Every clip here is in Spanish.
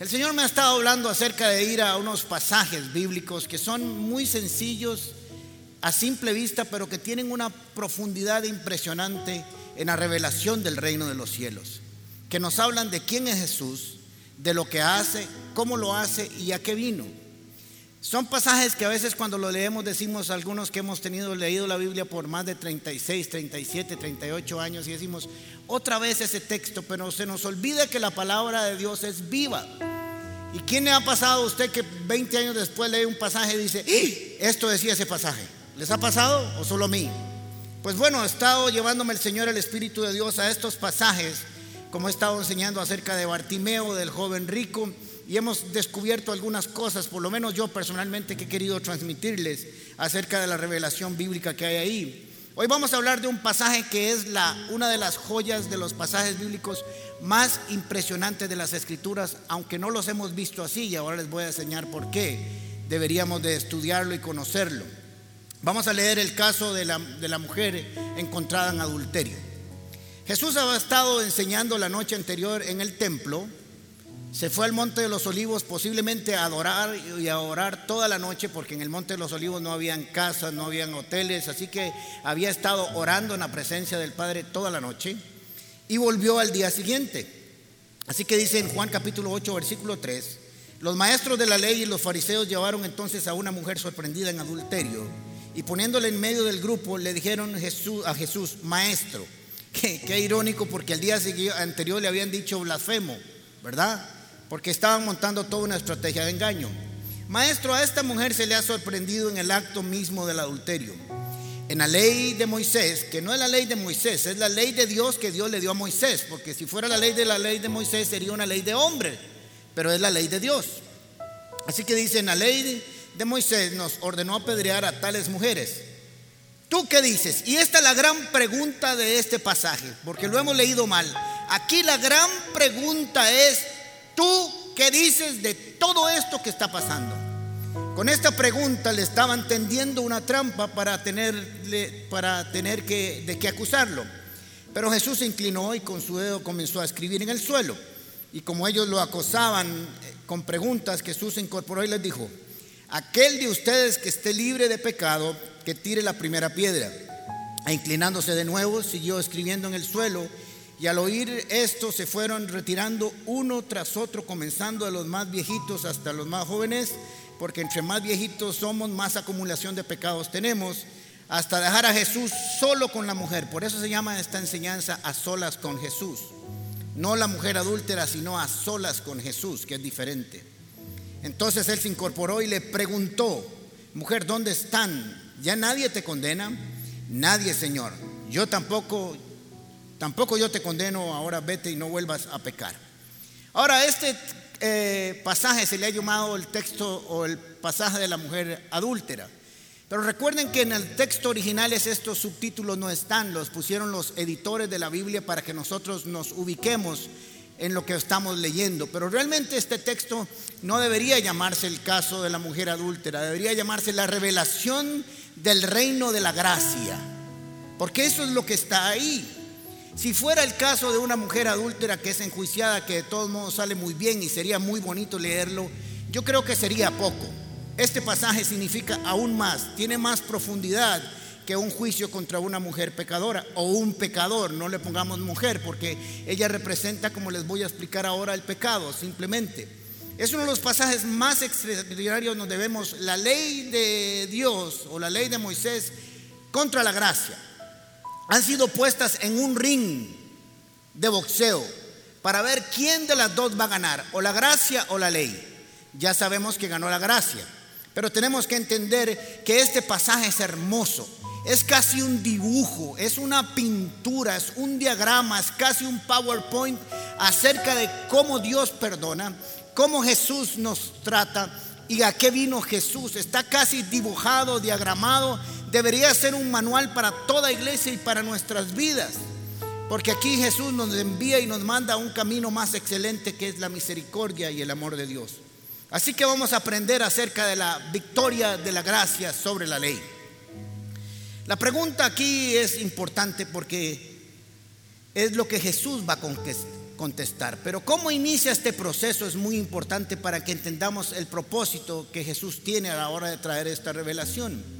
El Señor me ha estado hablando acerca de ir a unos pasajes bíblicos que son muy sencillos a simple vista, pero que tienen una profundidad impresionante en la revelación del reino de los cielos, que nos hablan de quién es Jesús, de lo que hace, cómo lo hace y a qué vino. Son pasajes que a veces cuando lo leemos decimos algunos que hemos tenido leído la Biblia por más de 36, 37, 38 años y decimos otra vez ese texto, pero se nos olvida que la palabra de Dios es viva ¿Y quién le ha pasado a usted que 20 años después lee un pasaje y dice, esto decía ese pasaje? ¿Les ha pasado o solo a mí? Pues bueno, he estado llevándome el Señor, el Espíritu de Dios, a estos pasajes, como he estado enseñando acerca de Bartimeo, del joven rico, y hemos descubierto algunas cosas, por lo menos yo personalmente, que he querido transmitirles acerca de la revelación bíblica que hay ahí. Hoy vamos a hablar de un pasaje que es una de las joyas de los pasajes bíblicos más impresionantes de las escrituras, aunque no los hemos visto así y ahora les voy a enseñar por qué deberíamos de estudiarlo y conocerlo. Vamos a leer el caso de la, de la mujer encontrada en adulterio. Jesús había estado enseñando la noche anterior en el templo se fue al Monte de los Olivos posiblemente a adorar y a orar toda la noche porque en el Monte de los Olivos no habían casas, no habían hoteles, así que había estado orando en la presencia del Padre toda la noche y volvió al día siguiente. Así que dice en Juan capítulo 8 versículo 3, los maestros de la ley y los fariseos llevaron entonces a una mujer sorprendida en adulterio y poniéndole en medio del grupo le dijeron a Jesús, maestro, qué, qué irónico porque el día anterior le habían dicho blasfemo, ¿verdad? Porque estaban montando toda una estrategia de engaño. Maestro, a esta mujer se le ha sorprendido en el acto mismo del adulterio. En la ley de Moisés, que no es la ley de Moisés, es la ley de Dios que Dios le dio a Moisés, porque si fuera la ley de la ley de Moisés sería una ley de hombre, pero es la ley de Dios. Así que dice, en la ley de Moisés nos ordenó apedrear a tales mujeres. ¿Tú qué dices? Y esta es la gran pregunta de este pasaje, porque lo hemos leído mal. Aquí la gran pregunta es, ¿Tú qué dices de todo esto que está pasando? Con esta pregunta le estaban tendiendo una trampa para, tenerle, para tener que, de qué acusarlo. Pero Jesús se inclinó y con su dedo comenzó a escribir en el suelo. Y como ellos lo acosaban eh, con preguntas, Jesús se incorporó y les dijo, aquel de ustedes que esté libre de pecado, que tire la primera piedra. E inclinándose de nuevo, siguió escribiendo en el suelo y al oír esto se fueron retirando uno tras otro, comenzando de los más viejitos hasta los más jóvenes, porque entre más viejitos somos, más acumulación de pecados tenemos, hasta dejar a Jesús solo con la mujer. Por eso se llama esta enseñanza a solas con Jesús. No la mujer adúltera, sino a solas con Jesús, que es diferente. Entonces él se incorporó y le preguntó, mujer, ¿dónde están? ¿Ya nadie te condena? Nadie, Señor. Yo tampoco Tampoco yo te condeno, ahora vete y no vuelvas a pecar. Ahora, este eh, pasaje se le ha llamado el texto o el pasaje de la mujer adúltera. Pero recuerden que en el texto original estos subtítulos no están, los pusieron los editores de la Biblia para que nosotros nos ubiquemos en lo que estamos leyendo. Pero realmente este texto no debería llamarse el caso de la mujer adúltera, debería llamarse la revelación del reino de la gracia. Porque eso es lo que está ahí. Si fuera el caso de una mujer adúltera que es enjuiciada, que de todos modos sale muy bien y sería muy bonito leerlo, yo creo que sería poco. Este pasaje significa aún más, tiene más profundidad que un juicio contra una mujer pecadora o un pecador, no le pongamos mujer, porque ella representa, como les voy a explicar ahora, el pecado, simplemente. Es uno de los pasajes más extraordinarios donde vemos la ley de Dios o la ley de Moisés contra la gracia han sido puestas en un ring de boxeo para ver quién de las dos va a ganar, o la gracia o la ley. Ya sabemos que ganó la gracia, pero tenemos que entender que este pasaje es hermoso. Es casi un dibujo, es una pintura, es un diagrama, es casi un PowerPoint acerca de cómo Dios perdona, cómo Jesús nos trata y a qué vino Jesús. Está casi dibujado, diagramado debería ser un manual para toda iglesia y para nuestras vidas. Porque aquí Jesús nos envía y nos manda a un camino más excelente que es la misericordia y el amor de Dios. Así que vamos a aprender acerca de la victoria de la gracia sobre la ley. La pregunta aquí es importante porque es lo que Jesús va a contestar. Pero cómo inicia este proceso es muy importante para que entendamos el propósito que Jesús tiene a la hora de traer esta revelación.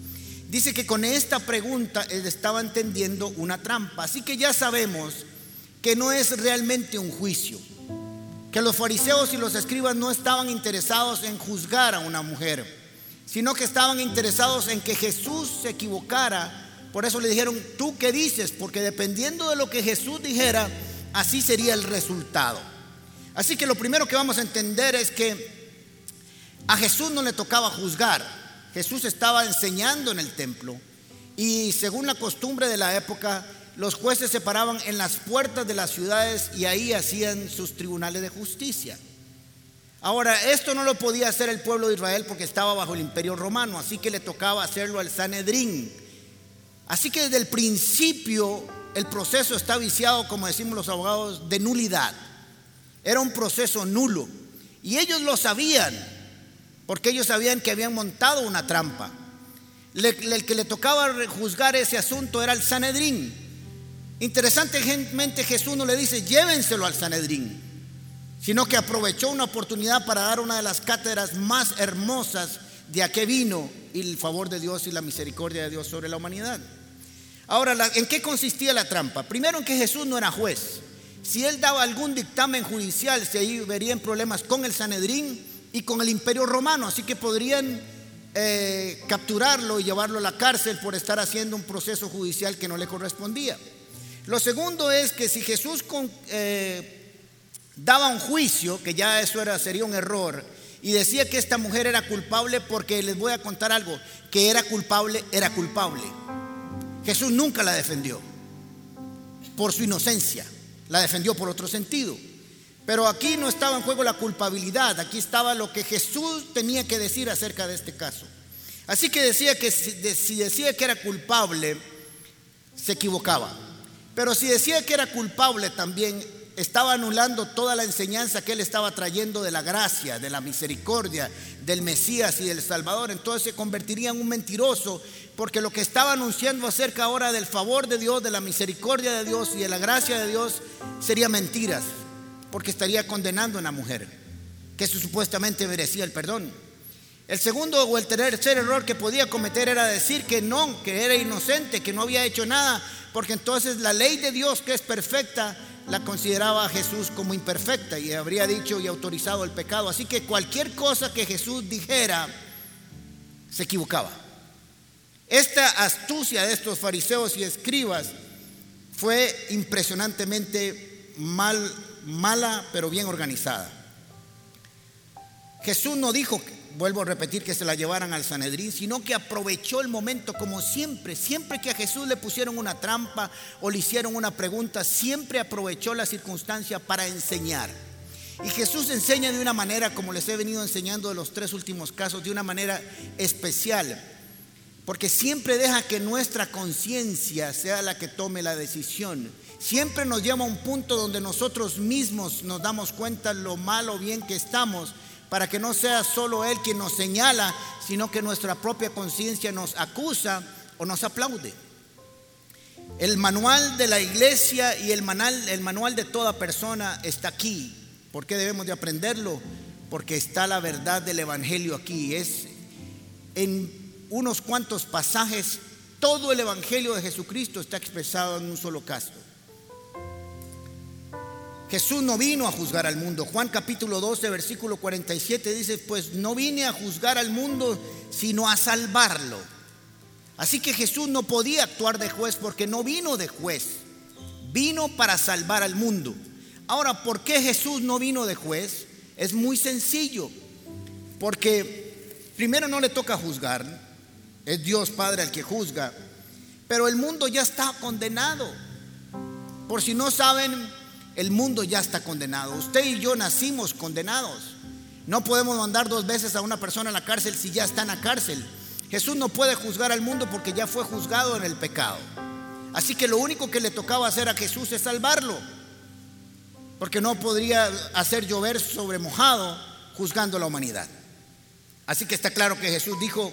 Dice que con esta pregunta él estaba entendiendo una trampa. Así que ya sabemos que no es realmente un juicio. Que los fariseos y los escribas no estaban interesados en juzgar a una mujer, sino que estaban interesados en que Jesús se equivocara. Por eso le dijeron, ¿tú qué dices? Porque dependiendo de lo que Jesús dijera, así sería el resultado. Así que lo primero que vamos a entender es que a Jesús no le tocaba juzgar. Jesús estaba enseñando en el templo y según la costumbre de la época, los jueces se paraban en las puertas de las ciudades y ahí hacían sus tribunales de justicia. Ahora, esto no lo podía hacer el pueblo de Israel porque estaba bajo el imperio romano, así que le tocaba hacerlo al Sanedrín. Así que desde el principio el proceso está viciado, como decimos los abogados, de nulidad. Era un proceso nulo. Y ellos lo sabían porque ellos sabían que habían montado una trampa. el que le tocaba juzgar ese asunto era el Sanedrín. Interesantemente Jesús no le dice, llévenselo al Sanedrín, sino que aprovechó una oportunidad para dar una de las cátedras más hermosas de a qué vino el favor de Dios y la misericordia de Dios sobre la humanidad. Ahora, ¿en qué consistía la trampa? Primero en que Jesús no era juez. Si él daba algún dictamen judicial, se verían problemas con el Sanedrín y con el imperio romano, así que podrían eh, capturarlo y llevarlo a la cárcel por estar haciendo un proceso judicial que no le correspondía. Lo segundo es que si Jesús eh, daba un juicio, que ya eso era, sería un error, y decía que esta mujer era culpable porque les voy a contar algo, que era culpable, era culpable. Jesús nunca la defendió por su inocencia, la defendió por otro sentido. Pero aquí no estaba en juego la culpabilidad, aquí estaba lo que Jesús tenía que decir acerca de este caso. Así que decía que si decía que era culpable, se equivocaba. Pero si decía que era culpable también, estaba anulando toda la enseñanza que él estaba trayendo de la gracia, de la misericordia, del Mesías y del Salvador. Entonces se convertiría en un mentiroso, porque lo que estaba anunciando acerca ahora del favor de Dios, de la misericordia de Dios y de la gracia de Dios, sería mentiras porque estaría condenando a una mujer que supuestamente merecía el perdón. El segundo o el tercer error que podía cometer era decir que no, que era inocente, que no había hecho nada, porque entonces la ley de Dios, que es perfecta, la consideraba a Jesús como imperfecta y habría dicho y autorizado el pecado. Así que cualquier cosa que Jesús dijera, se equivocaba. Esta astucia de estos fariseos y escribas fue impresionantemente mal mala pero bien organizada. Jesús no dijo, vuelvo a repetir, que se la llevaran al Sanedrín, sino que aprovechó el momento como siempre. Siempre que a Jesús le pusieron una trampa o le hicieron una pregunta, siempre aprovechó la circunstancia para enseñar. Y Jesús enseña de una manera, como les he venido enseñando de los tres últimos casos, de una manera especial. Porque siempre deja que nuestra conciencia sea la que tome la decisión siempre nos lleva a un punto donde nosotros mismos nos damos cuenta lo mal o bien que estamos, para que no sea solo Él quien nos señala, sino que nuestra propia conciencia nos acusa o nos aplaude. El manual de la iglesia y el manual, el manual de toda persona está aquí. ¿Por qué debemos de aprenderlo? Porque está la verdad del Evangelio aquí. Es en unos cuantos pasajes, todo el Evangelio de Jesucristo está expresado en un solo caso. Jesús no vino a juzgar al mundo. Juan capítulo 12, versículo 47 dice, pues no vine a juzgar al mundo, sino a salvarlo. Así que Jesús no podía actuar de juez porque no vino de juez, vino para salvar al mundo. Ahora, ¿por qué Jesús no vino de juez? Es muy sencillo, porque primero no le toca juzgar, es Dios Padre el que juzga, pero el mundo ya está condenado. Por si no saben, el mundo ya está condenado. Usted y yo nacimos condenados. No podemos mandar dos veces a una persona a la cárcel si ya está en la cárcel. Jesús no puede juzgar al mundo porque ya fue juzgado en el pecado. Así que lo único que le tocaba hacer a Jesús es salvarlo. Porque no podría hacer llover sobre mojado juzgando a la humanidad. Así que está claro que Jesús dijo,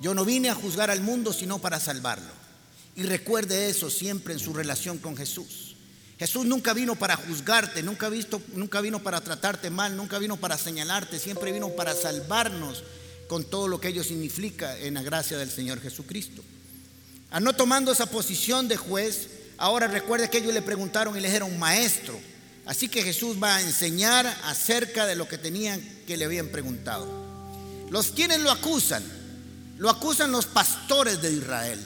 yo no vine a juzgar al mundo sino para salvarlo. Y recuerde eso siempre en su relación con Jesús. Jesús nunca vino para juzgarte, nunca, visto, nunca vino para tratarte mal, nunca vino para señalarte, siempre vino para salvarnos con todo lo que ello significa en la gracia del Señor Jesucristo. A no tomando esa posición de juez, ahora recuerde que ellos le preguntaron y le dijeron maestro. Así que Jesús va a enseñar acerca de lo que tenían que le habían preguntado. Los quienes lo acusan, lo acusan los pastores de Israel,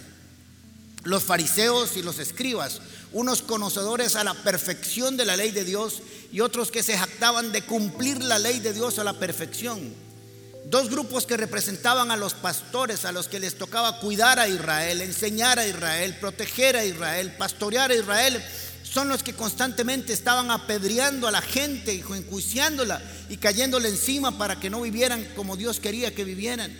los fariseos y los escribas, unos conocedores a la perfección de la ley de Dios y otros que se jactaban de cumplir la ley de Dios a la perfección. Dos grupos que representaban a los pastores, a los que les tocaba cuidar a Israel, enseñar a Israel, proteger a Israel, pastorear a Israel, son los que constantemente estaban apedreando a la gente enjuiciándola y cayéndole encima para que no vivieran como Dios quería que vivieran.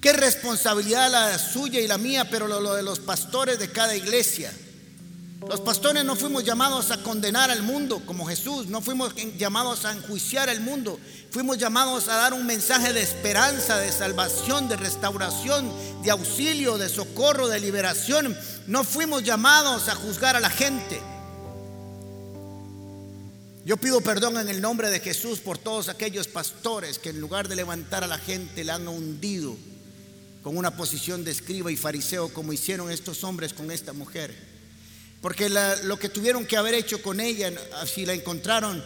Qué responsabilidad la suya y la mía, pero lo, de los pastores de cada iglesia. Los pastores no fuimos llamados a condenar al mundo como Jesús, no fuimos llamados a enjuiciar al mundo, fuimos llamados a dar un mensaje de esperanza, de salvación, de restauración, de auxilio, de socorro, de liberación. No fuimos llamados a juzgar a la gente. Yo pido perdón en el nombre de Jesús por todos aquellos pastores que en lugar de levantar a la gente la han hundido con una posición de escriba y fariseo como hicieron estos hombres con esta mujer. Porque lo que tuvieron que haber hecho con ella, si la encontraron,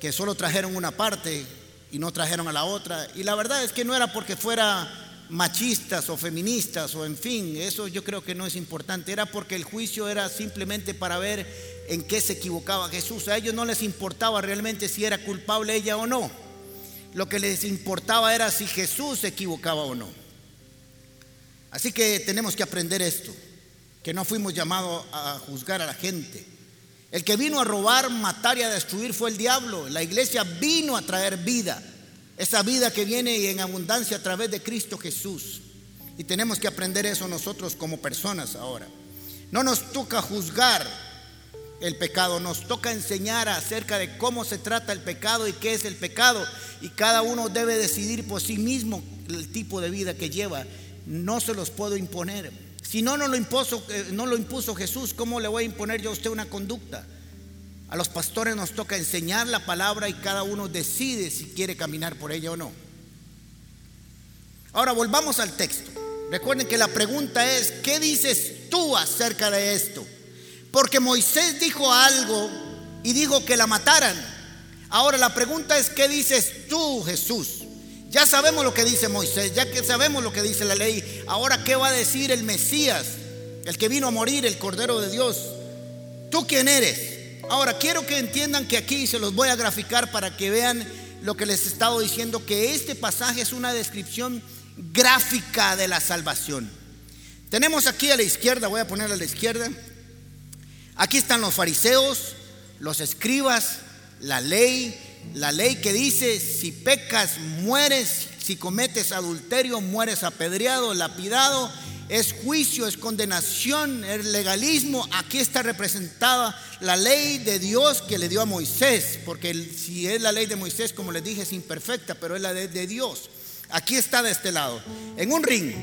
que solo trajeron una parte y no trajeron a la otra. Y la verdad es que no era porque fuera machistas o feministas o en fin, eso yo creo que no es importante. Era porque el juicio era simplemente para ver en qué se equivocaba Jesús. A ellos no les importaba realmente si era culpable ella o no. Lo que les importaba era si Jesús se equivocaba o no. Así que tenemos que aprender esto que no fuimos llamados a juzgar a la gente. El que vino a robar, matar y a destruir fue el diablo. La iglesia vino a traer vida. Esa vida que viene en abundancia a través de Cristo Jesús. Y tenemos que aprender eso nosotros como personas ahora. No nos toca juzgar el pecado, nos toca enseñar acerca de cómo se trata el pecado y qué es el pecado. Y cada uno debe decidir por sí mismo el tipo de vida que lleva. No se los puedo imponer. Si no, no lo, impuso, eh, no lo impuso Jesús, ¿cómo le voy a imponer yo a usted una conducta? A los pastores nos toca enseñar la palabra y cada uno decide si quiere caminar por ella o no. Ahora volvamos al texto. Recuerden que la pregunta es, ¿qué dices tú acerca de esto? Porque Moisés dijo algo y dijo que la mataran. Ahora la pregunta es, ¿qué dices tú, Jesús? Ya sabemos lo que dice Moisés, ya que sabemos lo que dice la ley. Ahora, ¿qué va a decir el Mesías? El que vino a morir, el Cordero de Dios. ¿Tú quién eres? Ahora, quiero que entiendan que aquí se los voy a graficar para que vean lo que les he estado diciendo, que este pasaje es una descripción gráfica de la salvación. Tenemos aquí a la izquierda, voy a poner a la izquierda, aquí están los fariseos, los escribas, la ley, la ley que dice, si pecas, mueres, si cometes adulterio, mueres apedreado, lapidado, es juicio, es condenación, es legalismo. Aquí está representada la ley de Dios que le dio a Moisés, porque si es la ley de Moisés, como les dije, es imperfecta, pero es la ley de Dios. Aquí está de este lado, en un ring.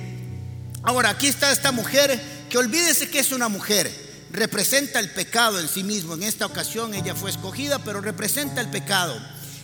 Ahora, aquí está esta mujer, que olvídese que es una mujer representa el pecado en sí mismo. En esta ocasión ella fue escogida, pero representa el pecado.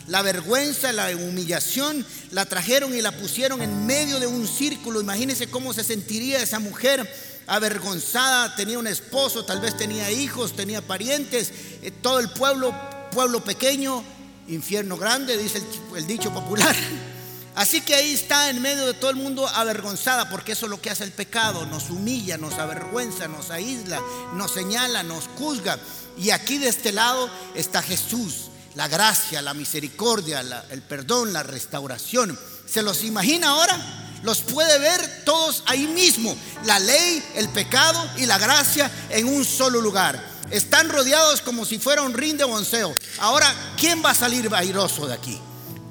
La vergüenza, la humillación, la trajeron y la pusieron en medio de un círculo. Imagínense cómo se sentiría esa mujer avergonzada. Tenía un esposo, tal vez tenía hijos, tenía parientes. Eh, todo el pueblo, pueblo pequeño, infierno grande, dice el dicho popular. Así que ahí está en medio de todo el mundo avergonzada, porque eso es lo que hace el pecado, nos humilla, nos avergüenza, nos aísla, nos señala, nos juzga. Y aquí de este lado está Jesús, la gracia, la misericordia, el perdón, la restauración. ¿Se los imagina ahora? Los puede ver todos ahí mismo, la ley, el pecado y la gracia en un solo lugar. Están rodeados como si fuera un ring de bonceo. Ahora, ¿quién va a salir vairoso de aquí?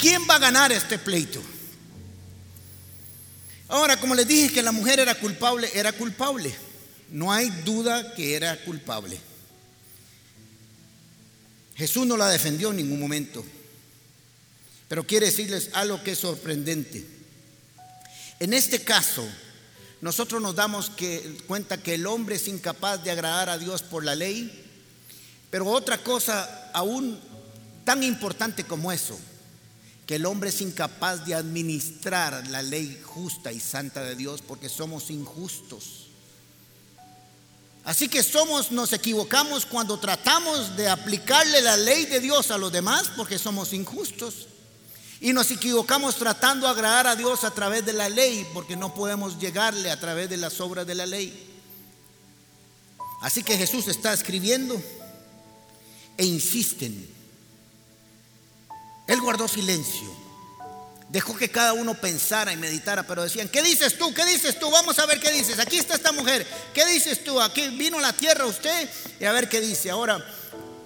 ¿Quién va a ganar este pleito? Ahora, como les dije que la mujer era culpable, era culpable. No hay duda que era culpable. Jesús no la defendió en ningún momento. Pero quiere decirles algo que es sorprendente. En este caso, nosotros nos damos cuenta que el hombre es incapaz de agradar a Dios por la ley, Pero otra cosa aún tan importante como eso, que el hombre es incapaz de administrar la ley justa y santa de Dios porque somos injustos. Así que somos, nos equivocamos cuando tratamos de aplicarle la ley de Dios a los demás porque somos injustos. Y nos equivocamos tratando de agradar a Dios a través de la ley porque no podemos llegarle a través de las obras de la ley. Así que Jesús está escribiendo e insisten. Él guardó silencio. Dejó que cada uno pensara y meditara, pero decían, ¿qué dices tú? ¿Qué dices tú? Vamos a ver qué dices. Aquí está esta mujer. ¿Qué dices tú? Aquí vino la tierra usted y a ver qué dice. Ahora,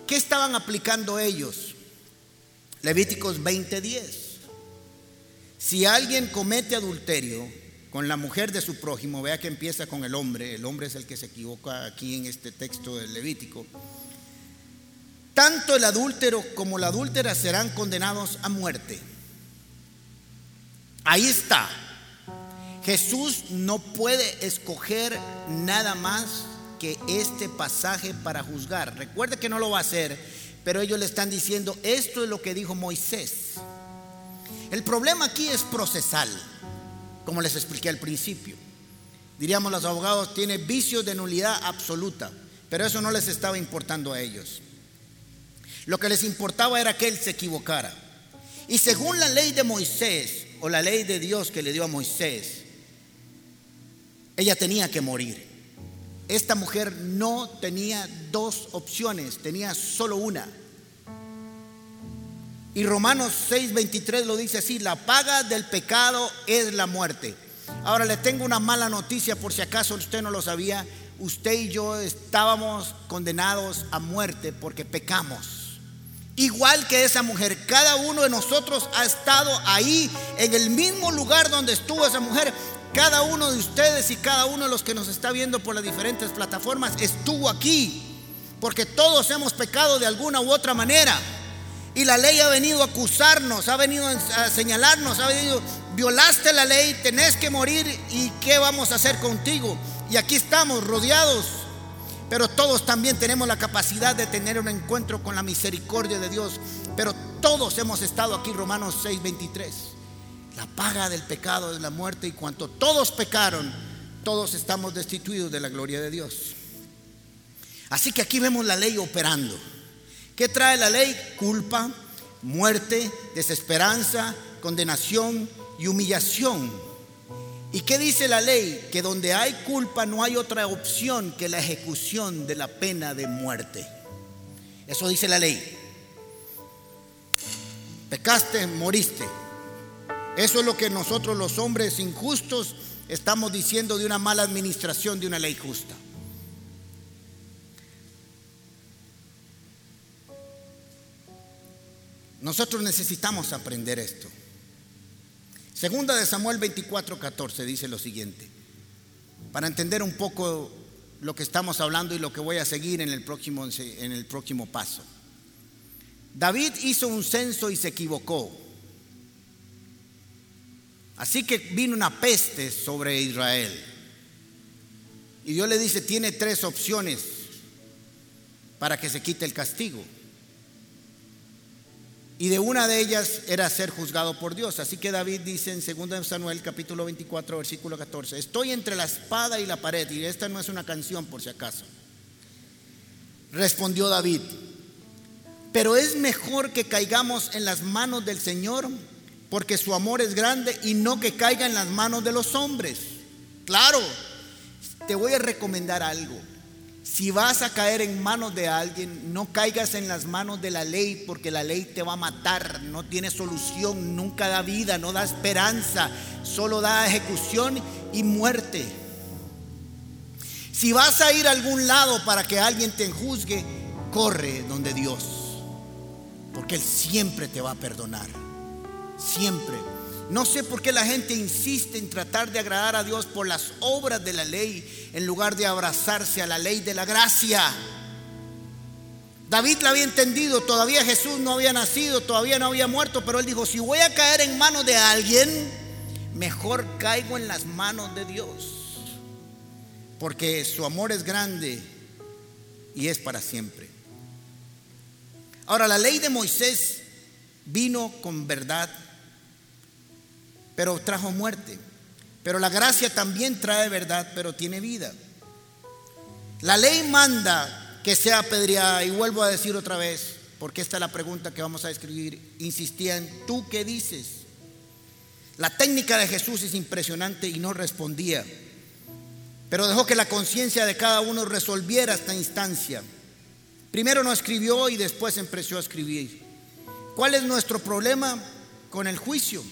¿qué estaban aplicando ellos? Levíticos 20:10. Si alguien comete adulterio con la mujer de su prójimo, vea que empieza con el hombre, el hombre es el que se equivoca aquí en este texto del Levítico. Tanto el adúltero como la adúltera serán condenados a muerte. Ahí está. Jesús no puede escoger nada más que este pasaje para juzgar. Recuerde que no lo va a hacer, pero ellos le están diciendo, esto es lo que dijo Moisés. El problema aquí es procesal, como les expliqué al principio. Diríamos los abogados, tiene vicios de nulidad absoluta, pero eso no les estaba importando a ellos. Lo que les importaba era que él se equivocara. Y según la ley de Moisés, o la ley de Dios que le dio a Moisés, ella tenía que morir. Esta mujer no tenía dos opciones, tenía solo una. Y Romanos 6:23 lo dice así, la paga del pecado es la muerte. Ahora le tengo una mala noticia por si acaso usted no lo sabía, usted y yo estábamos condenados a muerte porque pecamos. Igual que esa mujer, cada uno de nosotros ha estado ahí, en el mismo lugar donde estuvo esa mujer. Cada uno de ustedes y cada uno de los que nos está viendo por las diferentes plataformas estuvo aquí, porque todos hemos pecado de alguna u otra manera. Y la ley ha venido a acusarnos, ha venido a señalarnos, ha venido, violaste la ley, tenés que morir y ¿qué vamos a hacer contigo? Y aquí estamos rodeados pero todos también tenemos la capacidad de tener un encuentro con la misericordia de Dios. Pero todos hemos estado aquí, Romanos 6:23. La paga del pecado es la muerte y cuanto todos pecaron, todos estamos destituidos de la gloria de Dios. Así que aquí vemos la ley operando. ¿Qué trae la ley? Culpa, muerte, desesperanza, condenación y humillación. ¿Y qué dice la ley? Que donde hay culpa no hay otra opción que la ejecución de la pena de muerte. Eso dice la ley. Pecaste, moriste. Eso es lo que nosotros los hombres injustos estamos diciendo de una mala administración de una ley justa. Nosotros necesitamos aprender esto. Segunda de Samuel 24, 14 dice lo siguiente, para entender un poco lo que estamos hablando y lo que voy a seguir en el próximo, en el próximo paso. David hizo un censo y se equivocó. Así que vino una peste sobre Israel. Y Dios le dice, tiene tres opciones para que se quite el castigo. Y de una de ellas era ser juzgado por Dios. Así que David dice en 2 Samuel capítulo 24 versículo 14, estoy entre la espada y la pared. Y esta no es una canción por si acaso. Respondió David, pero es mejor que caigamos en las manos del Señor porque su amor es grande y no que caiga en las manos de los hombres. Claro, te voy a recomendar algo. Si vas a caer en manos de alguien, no caigas en las manos de la ley porque la ley te va a matar, no tiene solución, nunca da vida, no da esperanza, solo da ejecución y muerte. Si vas a ir a algún lado para que alguien te juzgue, corre donde Dios, porque Él siempre te va a perdonar, siempre. No sé por qué la gente insiste en tratar de agradar a Dios por las obras de la ley en lugar de abrazarse a la ley de la gracia. David la había entendido, todavía Jesús no había nacido, todavía no había muerto, pero él dijo, si voy a caer en manos de alguien, mejor caigo en las manos de Dios, porque su amor es grande y es para siempre. Ahora, la ley de Moisés vino con verdad, pero trajo muerte. Pero la gracia también trae verdad, pero tiene vida. La ley manda que sea apedreada, y vuelvo a decir otra vez, porque esta es la pregunta que vamos a escribir, insistía en, ¿tú qué dices? La técnica de Jesús es impresionante y no respondía, pero dejó que la conciencia de cada uno resolviera esta instancia. Primero no escribió y después empezó a escribir. ¿Cuál es nuestro problema con el juicio?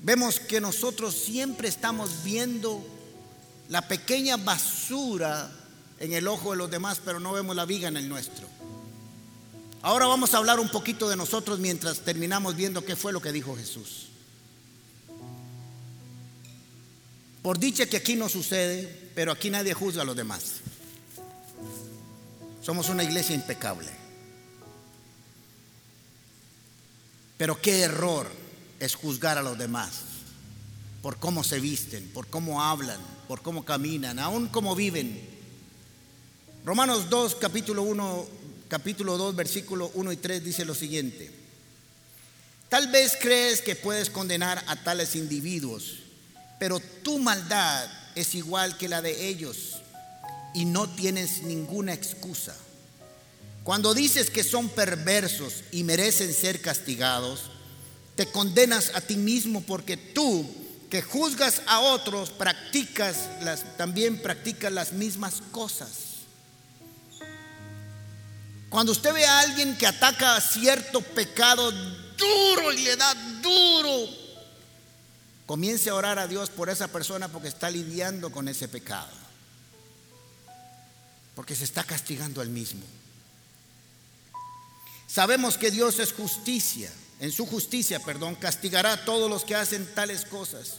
Vemos que nosotros siempre estamos viendo la pequeña basura en el ojo de los demás, pero no vemos la viga en el nuestro. Ahora vamos a hablar un poquito de nosotros mientras terminamos viendo qué fue lo que dijo Jesús. Por dicha que aquí no sucede, pero aquí nadie juzga a los demás. Somos una iglesia impecable. Pero qué error es juzgar a los demás por cómo se visten, por cómo hablan, por cómo caminan, aún cómo viven. Romanos 2, capítulo 1, capítulo 2, versículo 1 y 3 dice lo siguiente. Tal vez crees que puedes condenar a tales individuos, pero tu maldad es igual que la de ellos y no tienes ninguna excusa. Cuando dices que son perversos y merecen ser castigados, te condenas a ti mismo porque tú que juzgas a otros practicas las también practicas las mismas cosas. Cuando usted ve a alguien que ataca cierto pecado duro y le da duro, comience a orar a Dios por esa persona porque está lidiando con ese pecado. Porque se está castigando al mismo. Sabemos que Dios es justicia en su justicia, perdón, castigará a todos los que hacen tales cosas.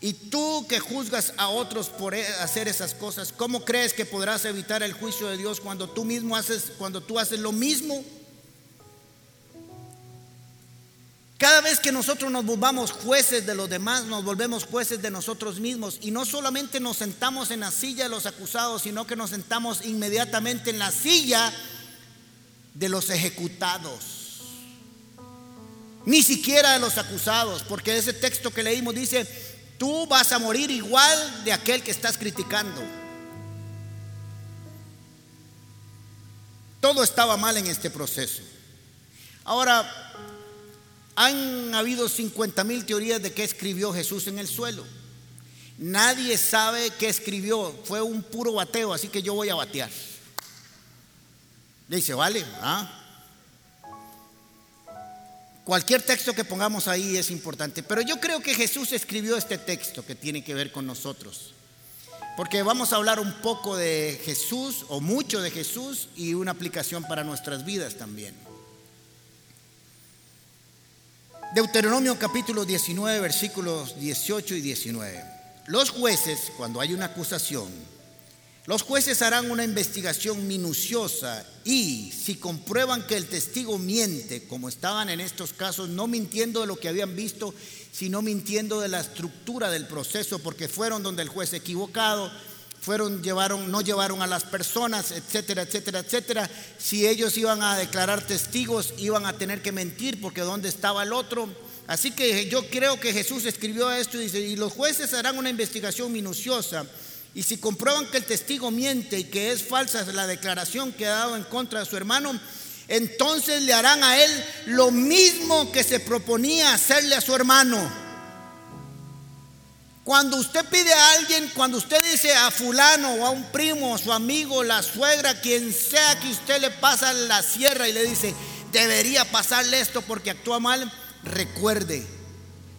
Y tú que juzgas a otros por e, hacer esas cosas, ¿cómo crees que podrás evitar el juicio de Dios cuando tú mismo haces cuando tú haces lo mismo? Cada vez que nosotros nos volvamos jueces de los demás, nos volvemos jueces de nosotros mismos. Y no solamente nos sentamos en la silla de los acusados, sino que nos sentamos inmediatamente en la silla de los ejecutados. Ni siquiera de los acusados, porque ese texto que leímos dice, tú vas a morir igual de aquel que estás criticando. Todo estaba mal en este proceso. Ahora, han habido 50 mil teorías de qué escribió Jesús en el suelo. Nadie sabe qué escribió. Fue un puro bateo, así que yo voy a batear. Le dice, vale, ¿ah? Cualquier texto que pongamos ahí es importante, pero yo creo que Jesús escribió este texto que tiene que ver con nosotros. Porque vamos a hablar un poco de Jesús o mucho de Jesús y una aplicación para nuestras vidas también. Deuteronomio capítulo 19 versículos 18 y 19. Los jueces, cuando hay una acusación, los jueces harán una investigación minuciosa y si comprueban que el testigo miente, como estaban en estos casos, no mintiendo de lo que habían visto, sino mintiendo de la estructura del proceso, porque fueron donde el juez equivocado, fueron llevaron no llevaron a las personas, etcétera, etcétera, etcétera. Si ellos iban a declarar testigos, iban a tener que mentir porque dónde estaba el otro. Así que yo creo que Jesús escribió esto y dice, "Y los jueces harán una investigación minuciosa y si comprueban que el testigo miente y que es falsa la declaración que ha dado en contra de su hermano, entonces le harán a él lo mismo que se proponía hacerle a su hermano. Cuando usted pide a alguien, cuando usted dice a fulano o a un primo, a su amigo, la suegra, quien sea que usted le pasa la sierra y le dice, debería pasarle esto porque actúa mal, recuerde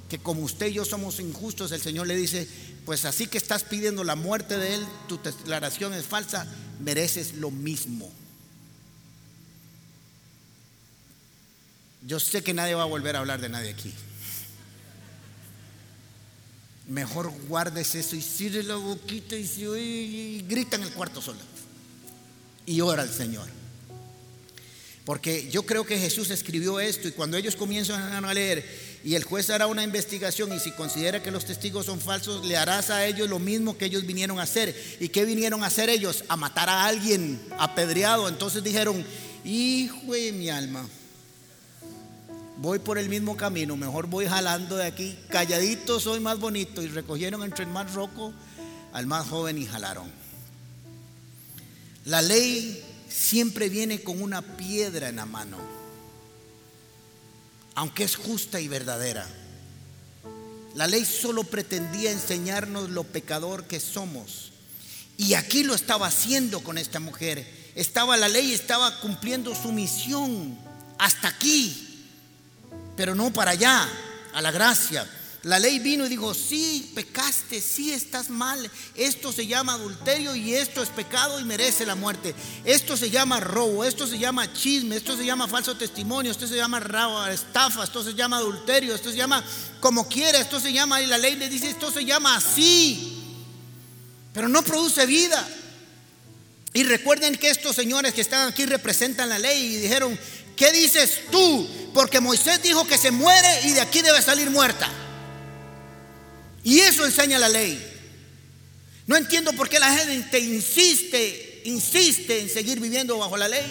que como usted y yo somos injustos, el Señor le dice, pues así que estás pidiendo la muerte de Él, tu declaración es falsa, mereces lo mismo. Yo sé que nadie va a volver a hablar de nadie aquí. Mejor guardes eso y cierre la boquita y, y grita en el cuarto solo. Y ora al Señor. Porque yo creo que Jesús escribió esto y cuando ellos comienzan a leer y el juez hará una investigación y si considera que los testigos son falsos, le harás a ellos lo mismo que ellos vinieron a hacer. ¿Y qué vinieron a hacer ellos? A matar a alguien apedreado. Entonces dijeron, hijo de mi alma, voy por el mismo camino, mejor voy jalando de aquí, calladito soy más bonito. Y recogieron entre el más roco al más joven y jalaron. La ley siempre viene con una piedra en la mano, aunque es justa y verdadera. La ley solo pretendía enseñarnos lo pecador que somos. Y aquí lo estaba haciendo con esta mujer. Estaba la ley, estaba cumpliendo su misión hasta aquí, pero no para allá, a la gracia. La ley vino y dijo, sí, pecaste, sí, estás mal. Esto se llama adulterio y esto es pecado y merece la muerte. Esto se llama robo, esto se llama chisme, esto se llama falso testimonio, esto se llama estafa, esto se llama adulterio, esto se llama como quiera, esto se llama, y la ley le dice, esto se llama así. Pero no produce vida. Y recuerden que estos señores que están aquí representan la ley y dijeron, ¿qué dices tú? Porque Moisés dijo que se muere y de aquí debe salir muerta. Y eso enseña la ley. No entiendo por qué la gente insiste, insiste en seguir viviendo bajo la ley.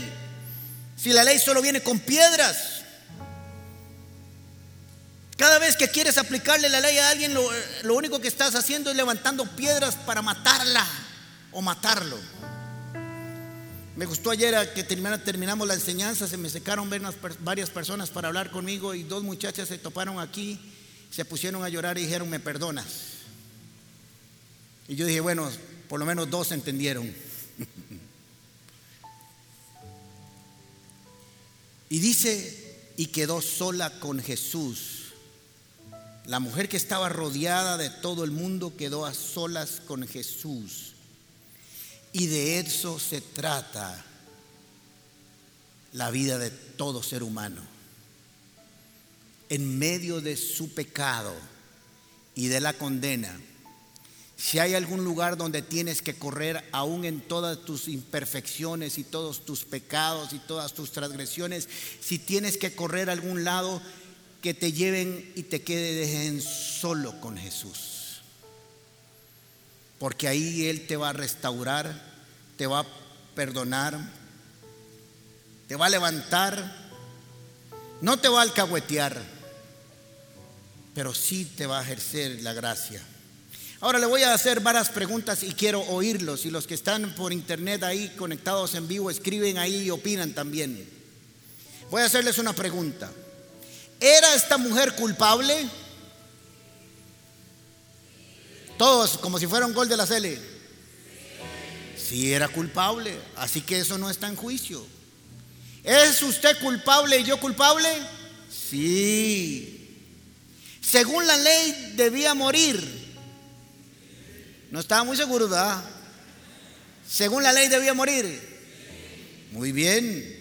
Si la ley solo viene con piedras. Cada vez que quieres aplicarle la ley a alguien, lo, lo único que estás haciendo es levantando piedras para matarla o matarlo. Me gustó ayer que terminamos la enseñanza, se me secaron varias personas para hablar conmigo y dos muchachas se toparon aquí se pusieron a llorar y dijeron, me perdonas. Y yo dije, bueno, por lo menos dos entendieron. y dice, y quedó sola con Jesús. La mujer que estaba rodeada de todo el mundo quedó a solas con Jesús. Y de eso se trata la vida de todo ser humano en medio de su pecado y de la condena, si hay algún lugar donde tienes que correr aún en todas tus imperfecciones y todos tus pecados y todas tus transgresiones, si tienes que correr a algún lado, que te lleven y te queden solo con Jesús. Porque ahí Él te va a restaurar, te va a perdonar, te va a levantar, no te va a alcahuetear pero sí te va a ejercer la gracia. Ahora le voy a hacer varias preguntas y quiero oírlos. Y los que están por internet ahí conectados en vivo escriben ahí y opinan también. Voy a hacerles una pregunta. ¿Era esta mujer culpable? Todos, como si fuera un gol de la Cele. Sí era culpable, así que eso no está en juicio. ¿Es usted culpable y yo culpable? Sí. Según la ley debía morir. No estaba muy seguro, ¿verdad? Según la ley debía morir. Muy bien.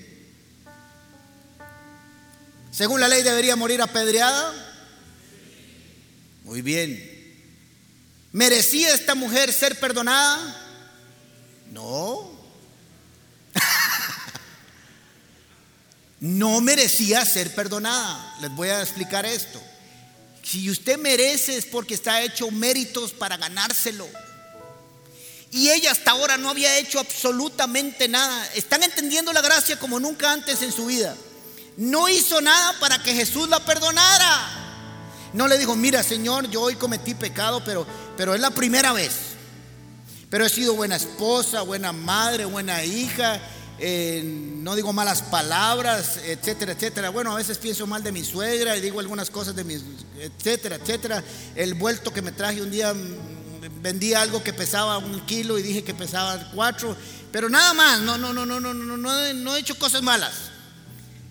Según la ley debería morir apedreada. Muy bien. ¿Merecía esta mujer ser perdonada? No. no merecía ser perdonada. Les voy a explicar esto. Si usted merece es porque está hecho méritos para ganárselo. Y ella hasta ahora no había hecho absolutamente nada. Están entendiendo la gracia como nunca antes en su vida. No hizo nada para que Jesús la perdonara. No le dijo, mira Señor, yo hoy cometí pecado, pero, pero es la primera vez. Pero he sido buena esposa, buena madre, buena hija, eh, no digo malas palabras, etcétera, etcétera. Bueno, a veces pienso mal de mi suegra y digo algunas cosas de mis, etcétera, etcétera. El vuelto que me traje un día, mm, vendí algo que pesaba un kilo y dije que pesaba cuatro, pero nada más, no, no, no, no, no, no, no, no he hecho cosas malas.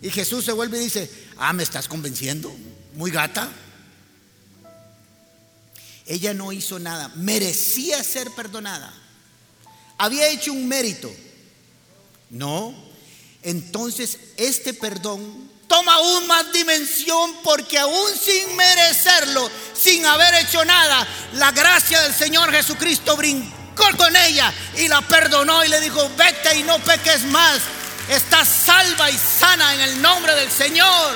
Y Jesús se vuelve y dice, ah, me estás convenciendo, muy gata. Ella no hizo nada, merecía ser perdonada. Había hecho un mérito no. Entonces este perdón toma aún más dimensión porque aún sin merecerlo, sin haber hecho nada, la gracia del Señor Jesucristo brincó con ella y la perdonó y le dijo, vete y no peques más. Estás salva y sana en el nombre del Señor.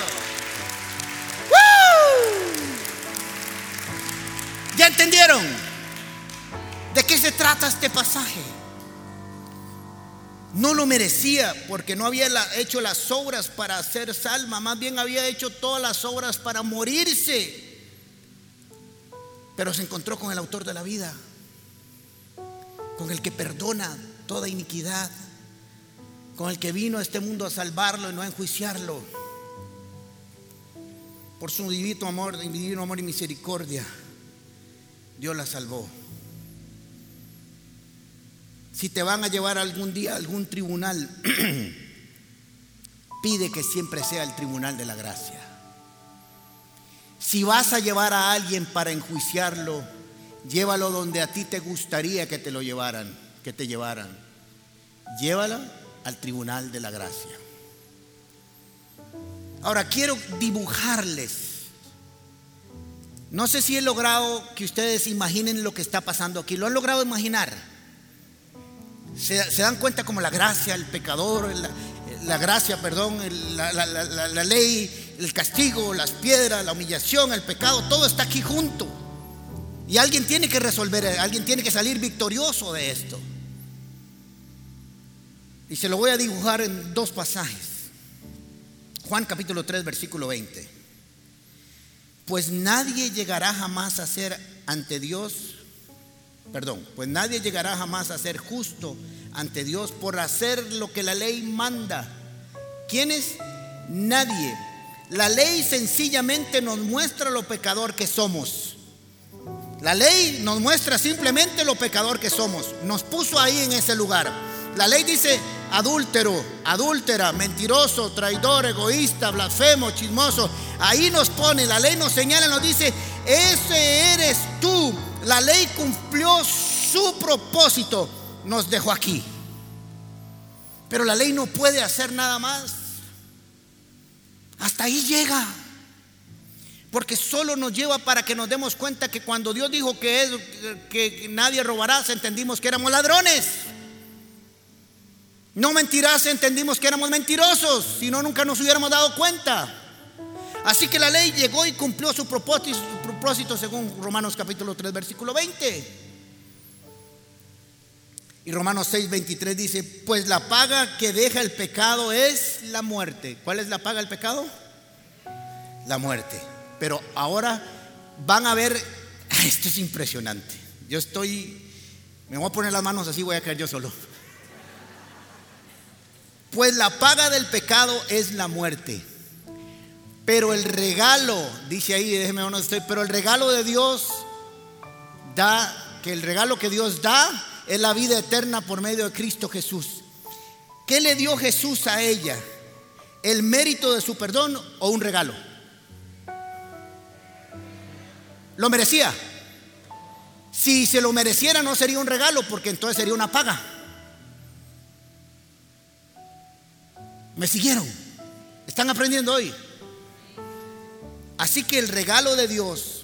¿Ya entendieron? ¿De qué se trata este pasaje? No lo merecía porque no había hecho las obras para ser salva, más bien había hecho todas las obras para morirse. Pero se encontró con el autor de la vida, con el que perdona toda iniquidad, con el que vino a este mundo a salvarlo y no a enjuiciarlo. Por su divino amor, divino amor y misericordia, Dios la salvó. Si te van a llevar algún día a algún tribunal, pide que siempre sea el tribunal de la gracia. Si vas a llevar a alguien para enjuiciarlo, llévalo donde a ti te gustaría que te lo llevaran, que te llevaran. Llévalo al tribunal de la gracia. Ahora quiero dibujarles. No sé si he logrado que ustedes imaginen lo que está pasando aquí. ¿Lo han logrado imaginar? Se, dan cuenta como la gracia, el pecador, la, gracia, perdón, la, la ley, el castigo, las piedras, la humillación, el pecado, todo está aquí junto. Y alguien tiene que resolver, alguien tiene que salir victorioso de esto. Y se lo voy a dibujar en dos pasajes. Juan capítulo 3, versículo 20. Pues nadie llegará jamás a ser ante Dios, perdón, pues nadie llegará jamás a ser justo ante Dios por hacer lo que la ley manda. ¿Quién es? Nadie. La ley sencillamente nos muestra lo pecador que somos. La ley nos muestra simplemente lo pecador que somos. Nos puso ahí en ese lugar. La ley dice, adúltero, adúltera, mentiroso, traidor, egoísta, blasfemo, chismoso. Ahí nos pone, la ley nos señala, nos dice, ese eres tú. La ley cumplió su propósito, nos dejó aquí. Pero la ley no puede hacer nada más. Hasta ahí llega. Porque solo nos lleva para que nos demos cuenta que cuando Dios dijo que, es, que nadie robará, entendimos que éramos ladrones. No mentirás, entendimos que éramos mentirosos, si no nunca nos hubiéramos dado cuenta. Así que la ley llegó y cumplió su propósito, su propósito según Romanos capítulo 3, versículo 20. Y Romanos 6, 23 dice, pues la paga que deja el pecado es la muerte. ¿Cuál es la paga del pecado? La muerte. Pero ahora van a ver, esto es impresionante. Yo estoy, me voy a poner las manos así, voy a caer yo solo. Pues la paga del pecado es la muerte. Pero el regalo, dice ahí, déjeme no estoy, pero el regalo de Dios da, que el regalo que Dios da es la vida eterna por medio de Cristo Jesús. ¿Qué le dio Jesús a ella? ¿El mérito de su perdón o un regalo? ¿Lo merecía? Si se lo mereciera no sería un regalo porque entonces sería una paga. ¿Me siguieron? ¿Están aprendiendo hoy? Así que el regalo de Dios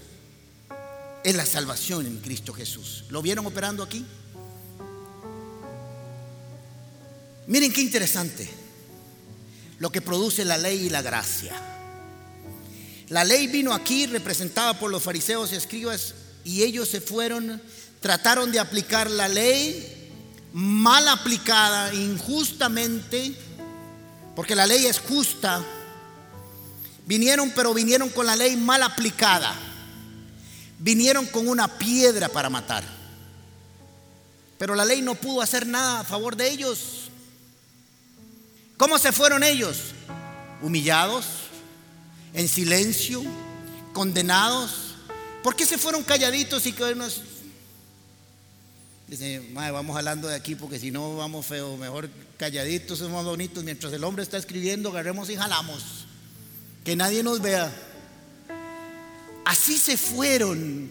es la salvación en Cristo Jesús. ¿Lo vieron operando aquí? Miren qué interesante lo que produce la ley y la gracia. La ley vino aquí representada por los fariseos y escribas y ellos se fueron, trataron de aplicar la ley mal aplicada, injustamente porque la ley es justa. Vinieron, pero vinieron con la ley mal aplicada. Vinieron con una piedra para matar. Pero la ley no pudo hacer nada a favor de ellos. ¿Cómo se fueron ellos? Humillados, en silencio, condenados. ¿Por qué se fueron calladitos y que nos Dice, vamos hablando de aquí porque si no vamos feo, mejor calladitos, somos bonitos. Mientras el hombre está escribiendo, agarremos y jalamos. Que nadie nos vea. Así se fueron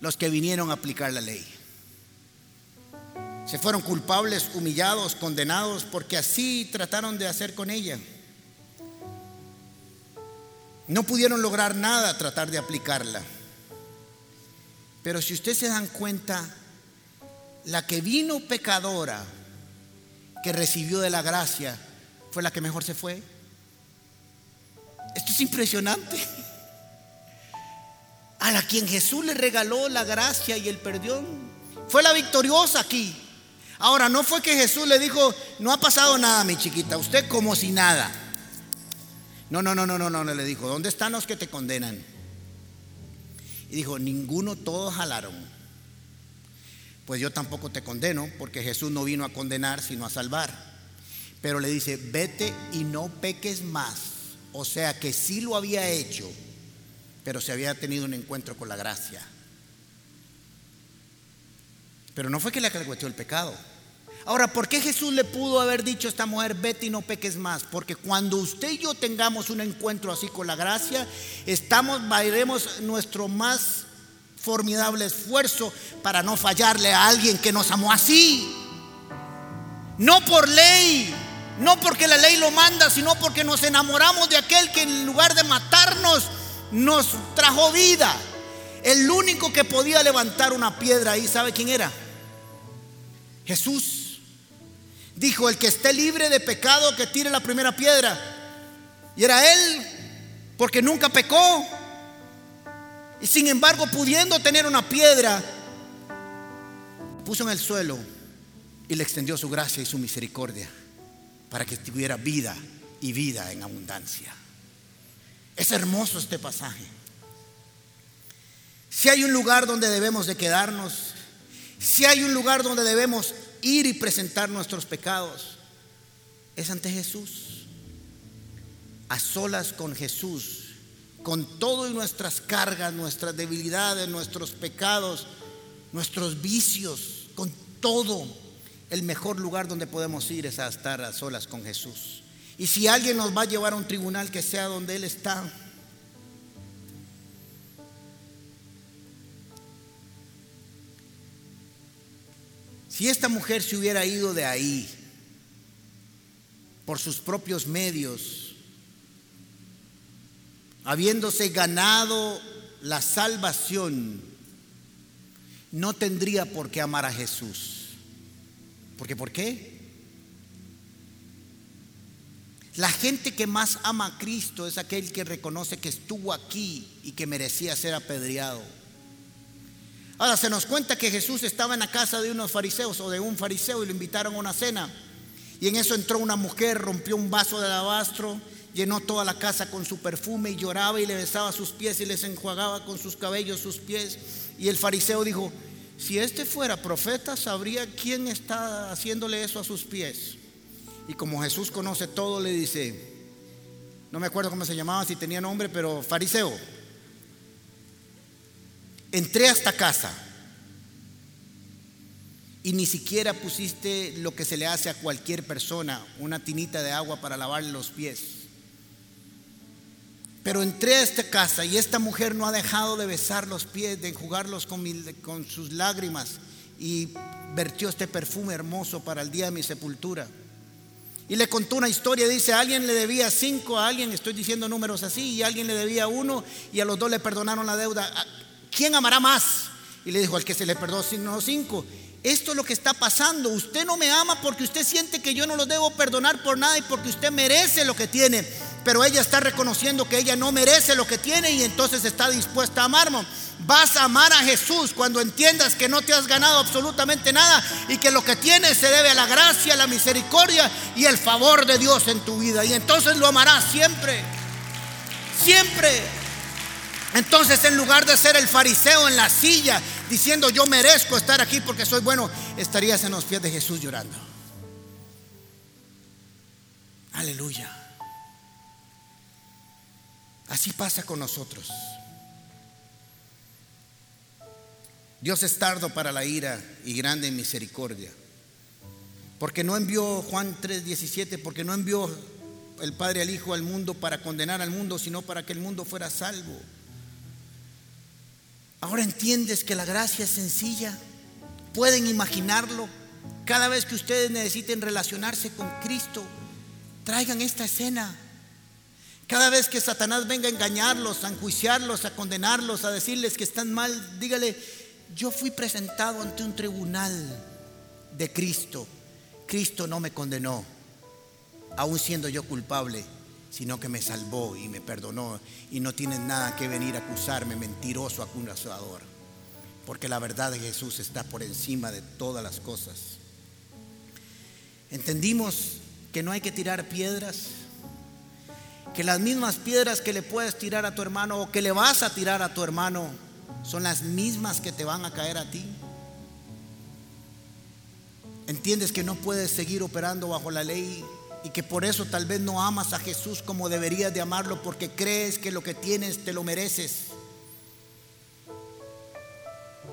los que vinieron a aplicar la ley. Se fueron culpables, humillados, condenados, porque así trataron de hacer con ella. No pudieron lograr nada tratar de aplicarla. Pero si ustedes se dan cuenta, la que vino pecadora, que recibió de la gracia, fue la que mejor se fue. Esto es impresionante. A la quien Jesús le regaló la gracia y el perdón, fue la victoriosa aquí. Ahora, no fue que Jesús le dijo, no ha pasado nada, mi chiquita, usted como si nada. No, no, no, no, no, no, le dijo, ¿dónde están los que te condenan? Y dijo, ninguno, todos jalaron. Pues yo tampoco te condeno, porque Jesús no vino a condenar, sino a salvar. Pero le dice, vete y no peques más. O sea que sí lo había hecho, pero se había tenido un encuentro con la gracia. Pero no fue que le acalcueteó el pecado. Ahora, ¿por qué Jesús le pudo haber dicho a esta mujer, vete y no peques más? Porque cuando usted y yo tengamos un encuentro así con la gracia, estamos, haremos nuestro más formidable esfuerzo para no fallarle a alguien que nos amó así. No por ley, no porque la ley lo manda, sino porque nos enamoramos de aquel que en lugar de matarnos, nos trajo vida. El único que podía levantar una piedra ahí, ¿sabe quién era? Jesús. Dijo, el que esté libre de pecado, que tire la primera piedra. Y era él, porque nunca pecó. Y sin embargo, pudiendo tener una piedra, puso en el suelo y le extendió su gracia y su misericordia para que tuviera vida y vida en abundancia. Es hermoso este pasaje. Si hay un lugar donde debemos de quedarnos, si hay un lugar donde debemos ir y presentar nuestros pecados, es ante Jesús. A solas con Jesús, con todo y nuestras cargas, nuestras debilidades, nuestros pecados, nuestros vicios, con todo. El mejor lugar donde podemos ir es a estar a solas con Jesús. Y si alguien nos va a llevar a un tribunal que sea donde Él está, Si esta mujer se hubiera ido de ahí por sus propios medios, habiéndose ganado la salvación, no tendría por qué amar a Jesús. ¿Por qué? ¿Por qué? La gente que más ama a Cristo es aquel que reconoce que estuvo aquí y que merecía ser apedreado. Ahora se nos cuenta que Jesús estaba en la casa de unos fariseos o de un fariseo y lo invitaron a una cena. Y en eso entró una mujer, rompió un vaso de alabastro, llenó toda la casa con su perfume y lloraba y le besaba sus pies y les enjuagaba con sus cabellos sus pies. Y el fariseo dijo, si este fuera profeta, sabría quién está haciéndole eso a sus pies. Y como Jesús conoce todo, le dice, no me acuerdo cómo se llamaba, si tenía nombre, pero fariseo, entré a esta casa y ni siquiera pusiste lo que se le hace a cualquier persona, una tinita de agua para lavarle los pies. Pero entré a esta casa y esta mujer no ha dejado de besar los pies, de enjugarlos con, sus lágrimas y vertió este perfume hermoso para el día de mi sepultura. Y le contó una historia, dice, alguien le debía cinco, a alguien, estoy diciendo números así, y alguien le debía uno, y a los dos le perdonaron la deuda. ¿quién amará más? Y le dijo, al que se le perdonó cinco. Esto es lo que está pasando. Usted no me ama porque usted siente que yo no lo debo perdonar por nada y porque usted merece lo que tiene. Pero ella está reconociendo que ella no merece lo que tiene y entonces está dispuesta a amarme. Vas a amar a Jesús cuando entiendas que no te has ganado absolutamente nada y que lo que tienes se debe a la gracia, la misericordia y el favor de Dios en tu vida. Y entonces lo amarás siempre. Siempre. Entonces en lugar de ser el fariseo en la silla diciendo yo merezco estar aquí porque soy bueno, estarías en los pies de Jesús llorando. Aleluya. Así pasa con nosotros. Dios es tardo para la ira y grande en misericordia. Porque no envió Juan 3:17, porque no envió el Padre al Hijo al mundo para condenar al mundo, sino para que el mundo fuera salvo. Ahora entiendes que la gracia es sencilla. Pueden imaginarlo. Cada vez que ustedes necesiten relacionarse con Cristo, traigan esta escena. Cada vez que Satanás venga a engañarlos, a enjuiciarlos, a condenarlos, a decirles que están mal, dígale, yo fui presentado ante un tribunal de Cristo. Cristo no me condenó, aún siendo yo culpable sino que me salvó y me perdonó y no tienen nada que venir a acusarme, mentiroso acusador, porque la verdad de Jesús está por encima de todas las cosas. Entendimos que no hay que tirar piedras, que las mismas piedras que le puedes tirar a tu hermano o que le vas a tirar a tu hermano son las mismas que te van a caer a ti. Entiendes que no puedes seguir operando bajo la ley y que por eso tal vez no amas a Jesús como deberías de amarlo porque crees que lo que tienes te lo mereces.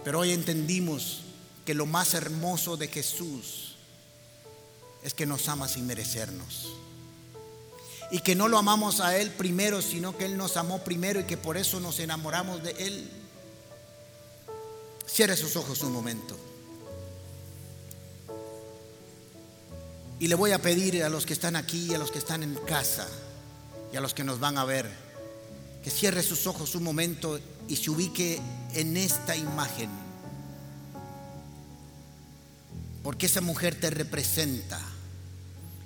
Pero hoy entendimos que lo más hermoso de Jesús es que nos ama sin merecernos. Y que no lo amamos a Él primero, sino que Él nos amó primero y que por eso nos enamoramos de Él. Cierre sus ojos un momento. Y le voy a pedir a los que están aquí, a los que están en casa y a los que nos van a ver, que cierre sus ojos un momento y se ubique en esta imagen. Porque esa mujer te representa.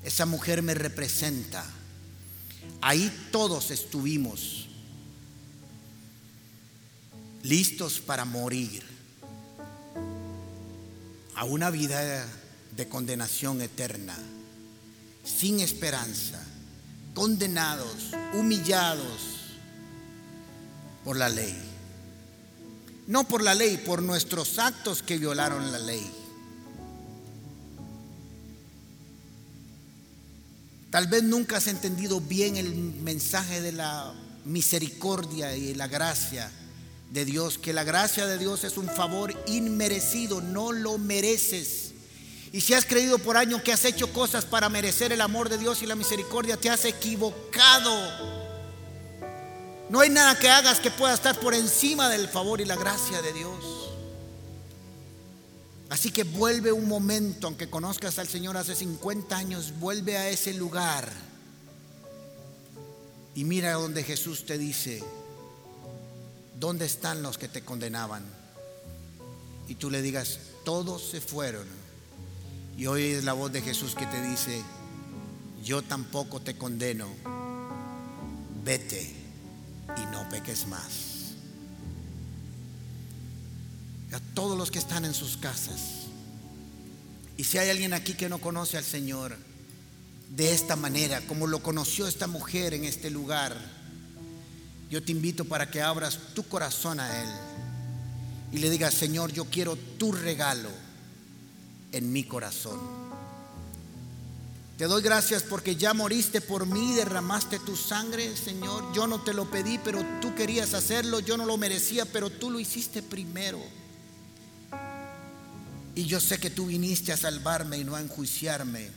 Esa mujer me representa. Ahí todos estuvimos listos para morir a una vida de condenación eterna, sin esperanza, condenados, humillados por la ley. No por la ley, por nuestros actos que violaron la ley. Tal vez nunca has entendido bien el mensaje de la misericordia y la gracia de Dios, que la gracia de Dios es un favor inmerecido, no lo mereces. Y si has creído por años que has hecho cosas para merecer el amor de Dios y la misericordia, te has equivocado. No hay nada que hagas que pueda estar por encima del favor y la gracia de Dios. Así que vuelve un momento, aunque conozcas al Señor hace 50 años, vuelve a ese lugar y mira donde Jesús te dice, ¿dónde están los que te condenaban? Y tú le digas, todos se fueron. Y hoy es la voz de Jesús que te dice, yo tampoco te condeno, vete y no peques más. a todos los que están en sus casas. Y si hay alguien aquí que no conoce al Señor de esta manera, como lo conoció esta mujer en este lugar, yo te invito para que abras tu corazón a Él y le digas, Señor, yo quiero tu regalo en mi corazón. Te doy gracias porque ya moriste por mí, derramaste tu sangre, Señor. Yo no te lo pedí, pero tú querías hacerlo. Yo no lo merecía, pero tú lo hiciste primero. Y yo sé que tú viniste a salvarme y no a enjuiciarme.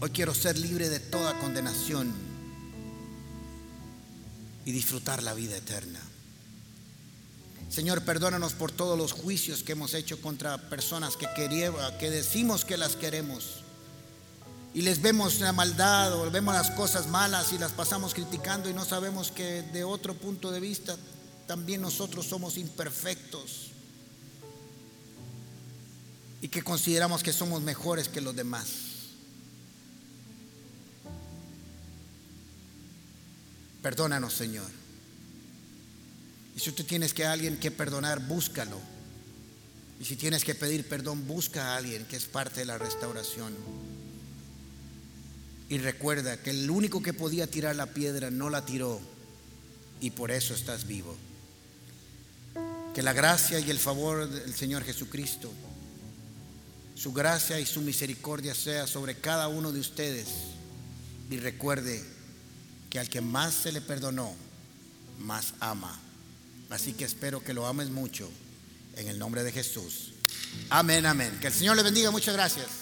Hoy quiero ser libre de toda condenación y disfrutar la vida eterna. Señor, perdónanos por todos los juicios que hemos hecho contra personas que, que decimos que las queremos. Y les vemos la maldad o vemos las cosas malas y las pasamos criticando y no sabemos que de otro punto de vista también nosotros somos imperfectos y que consideramos que somos mejores que los demás. Perdónanos, Señor. Y si tú tienes que a alguien que perdonar, búscalo. Y si tienes que pedir perdón, busca a alguien que es parte de la restauración. Y recuerda que el único que podía tirar la piedra no la tiró y por eso estás vivo. Que la gracia y el favor del Señor Jesucristo su gracia y su misericordia sea sobre cada uno de ustedes. Y recuerde que al que más se le perdonó, más ama. Así que espero que lo ames mucho en el nombre de Jesús. Amén, amén. Que el Señor le bendiga. Muchas gracias.